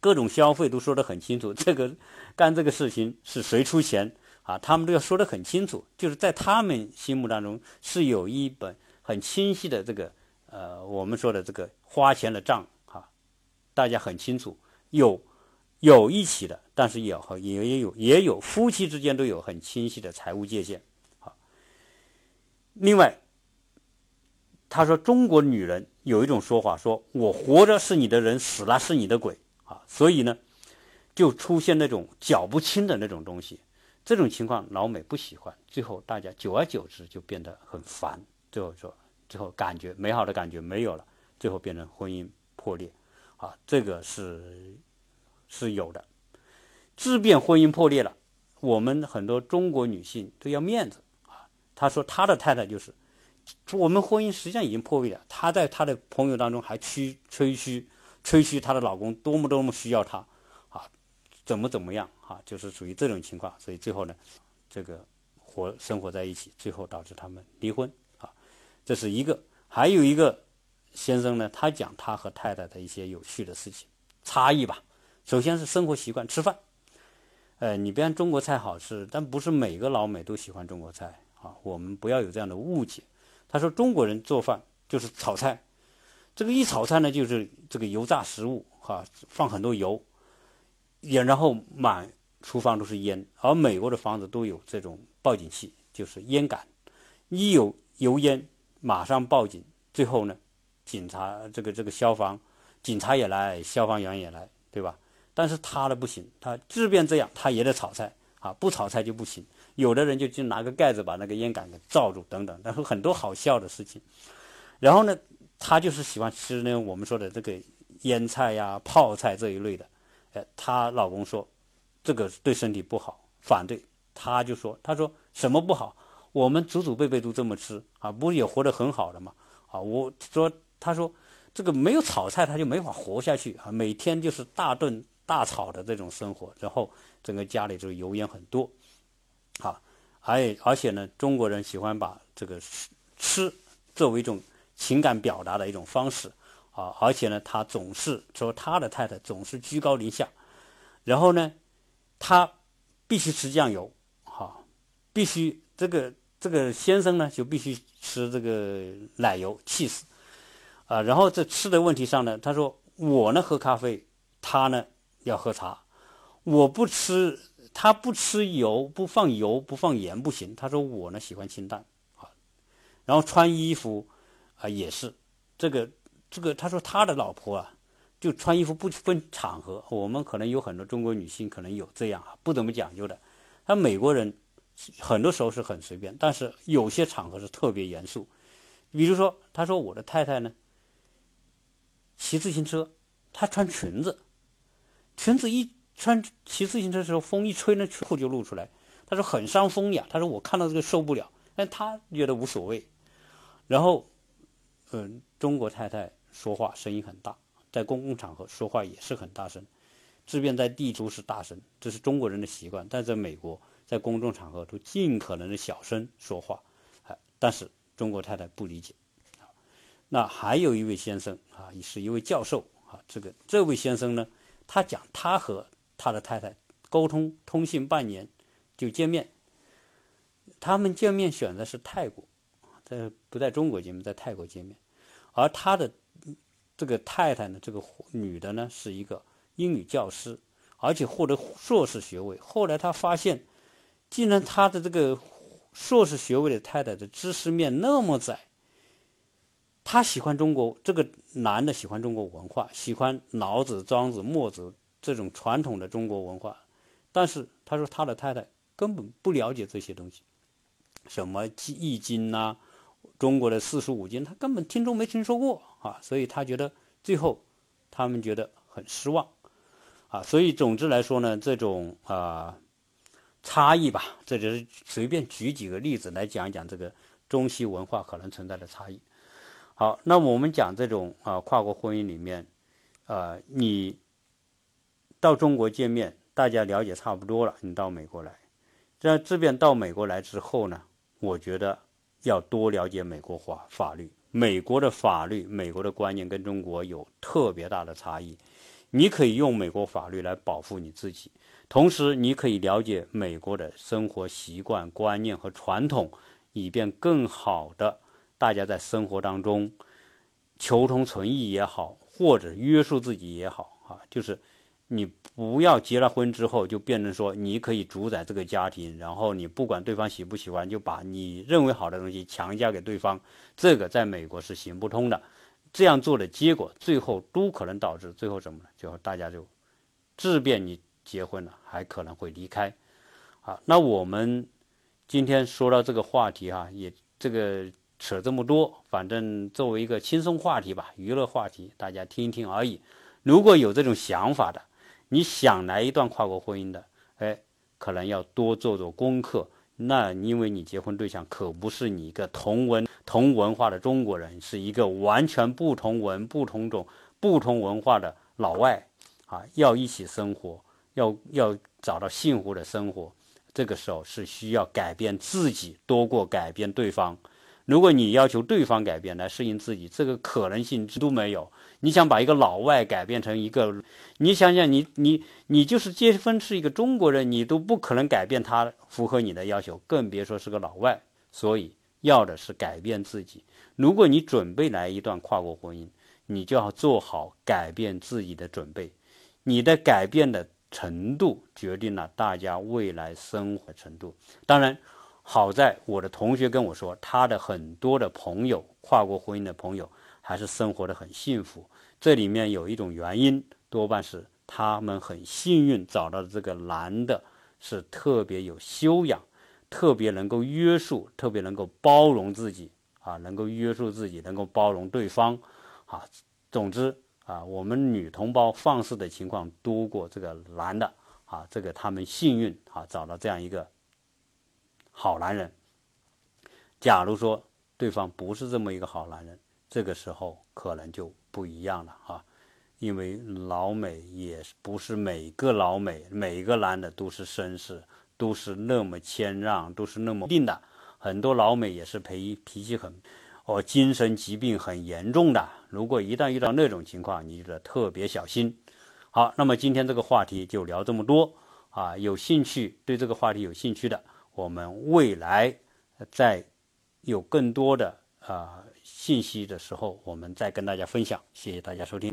各种消费都说得很清楚。这个干这个事情是谁出钱啊？他们都要说得很清楚。就是在他们心目当中是有一本很清晰的这个呃我们说的这个花钱的账哈，大家很清楚有有一起的，但是也也也有也有夫妻之间都有很清晰的财务界限好，另外。他说：“中国女人有一种说法，说我活着是你的人，死了是你的鬼啊！所以呢，就出现那种搅不清的那种东西。这种情况老美不喜欢，最后大家久而久之就变得很烦。最后说，最后感觉美好的感觉没有了，最后变成婚姻破裂啊！这个是是有的。质变婚姻破裂了，我们很多中国女性都要面子啊。她说她的太太就是。”我们婚姻实际上已经破裂了。她在她的朋友当中还吹吹嘘，吹嘘她的老公多么多么需要她，怎么怎么样啊，就是属于这种情况。所以最后呢，这个活生活在一起，最后导致他们离婚啊。这是一个，还有一个先生呢，他讲他和太太的一些有趣的事情差异吧。首先是生活习惯，吃饭。呃，你别看中国菜好吃，但不是每个老美都喜欢中国菜啊。我们不要有这样的误解。他说：“中国人做饭就是炒菜，这个一炒菜呢，就是这个油炸食物，哈，放很多油，也然后满厨房都是烟，而美国的房子都有这种报警器，就是烟杆，一有油烟马上报警，最后呢，警察这个这个消防警察也来，消防员也来，对吧？但是他的不行，他即便这样，他也得炒菜啊，不炒菜就不行。有的人就去拿个盖子把那个烟杆给罩住，等等，然后很多好笑的事情。然后呢，他就是喜欢吃呢我们说的这个腌菜呀、泡菜这一类的。哎，她老公说这个对身体不好，反对。他就说：“他说什么不好？我们祖祖辈辈都这么吃啊，不也活得很好的吗？啊，我说他说这个没有炒菜他就没法活下去啊，每天就是大炖大炒的这种生活，然后整个家里就油烟很多。”啊，而而且呢，中国人喜欢把这个吃吃作为一种情感表达的一种方式啊，而且呢，他总是说他的太太总是居高临下，然后呢，他必须吃酱油，哈，必须这个这个先生呢就必须吃这个奶油，气死啊！然后在吃的问题上呢，他说我呢喝咖啡，他呢要喝茶，我不吃。他不吃油，不放油，不放盐不行。他说我呢喜欢清淡啊，然后穿衣服啊也是这个这个。他说他的老婆啊就穿衣服不分场合。我们可能有很多中国女性可能有这样啊不怎么讲究的。他美国人很多时候是很随便，但是有些场合是特别严肃。比如说，他说我的太太呢骑自行车，她穿裙子，裙子一。穿骑自行车的时候，风一吹，那裤就露出来。他说很伤风呀。他说我看到这个受不了，但他觉得无所谓。然后，嗯，中国太太说话声音很大，在公共场合说话也是很大声，即便在地都是大声，这是中国人的习惯。但在美国，在公众场合都尽可能的小声说话。哎，但是中国太太不理解。那还有一位先生啊，是一位教授啊。这个这位先生呢，他讲他和他的太太沟通通信半年就见面，他们见面选的是泰国，在不在中国见面，在泰国见面，而他的这个太太呢，这个女的呢是一个英语教师，而且获得硕士学位。后来他发现，既然他的这个硕士学位的太太的知识面那么窄，他喜欢中国，这个男的喜欢中国文化，喜欢老子、庄子、墨子。这种传统的中国文化，但是他说他的太太根本不了解这些东西，什么易经呐，中国的四书五经，他根本听都没听说过啊，所以他觉得最后他们觉得很失望啊，所以总之来说呢，这种啊差异吧，这就是随便举几个例子来讲一讲这个中西文化可能存在的差异。好，那我们讲这种啊跨国婚姻里面，啊你。到中国见面，大家了解差不多了。你到美国来，这这边到美国来之后呢，我觉得要多了解美国法法律。美国的法律、美国的观念跟中国有特别大的差异。你可以用美国法律来保护你自己，同时你可以了解美国的生活习惯、观念和传统，以便更好的大家在生活当中求同存异也好，或者约束自己也好啊，就是。你不要结了婚之后就变成说你可以主宰这个家庭，然后你不管对方喜不喜欢，就把你认为好的东西强加给对方，这个在美国是行不通的。这样做的结果，最后都可能导致最后什么呢？最后大家就，即便你结婚了，还可能会离开。好，那我们今天说到这个话题哈，也这个扯这么多，反正作为一个轻松话题吧，娱乐话题，大家听一听而已。如果有这种想法的，你想来一段跨国婚姻的，哎，可能要多做做功课。那因为你结婚对象可不是你一个同文同文化的中国人，是一个完全不同文、不同种、不同文化的老外啊，要一起生活，要要找到幸福的生活。这个时候是需要改变自己多过改变对方。如果你要求对方改变来适应自己，这个可能性都没有。你想把一个老外改变成一个，你想想，你你你就是结婚是一个中国人，你都不可能改变他符合你的要求，更别说是个老外。所以要的是改变自己。如果你准备来一段跨国婚姻，你就要做好改变自己的准备。你的改变的程度决定了大家未来生活程度。当然，好在我的同学跟我说，他的很多的朋友，跨国婚姻的朋友，还是生活的很幸福。这里面有一种原因，多半是他们很幸运找到这个男的，是特别有修养，特别能够约束，特别能够包容自己啊，能够约束自己，能够包容对方啊。总之。啊，我们女同胞放肆的情况多过这个男的啊，这个他们幸运啊，找到这样一个好男人。假如说对方不是这么一个好男人，这个时候可能就不一样了啊，因为老美也不是每个老美每个男的都是绅士，都是那么谦让，都是那么定的，很多老美也是脾脾气很。哦，精神疾病很严重的，如果一旦遇到那种情况，你就得特别小心。好，那么今天这个话题就聊这么多啊，有兴趣对这个话题有兴趣的，我们未来再有更多的啊信息的时候，我们再跟大家分享。谢谢大家收听。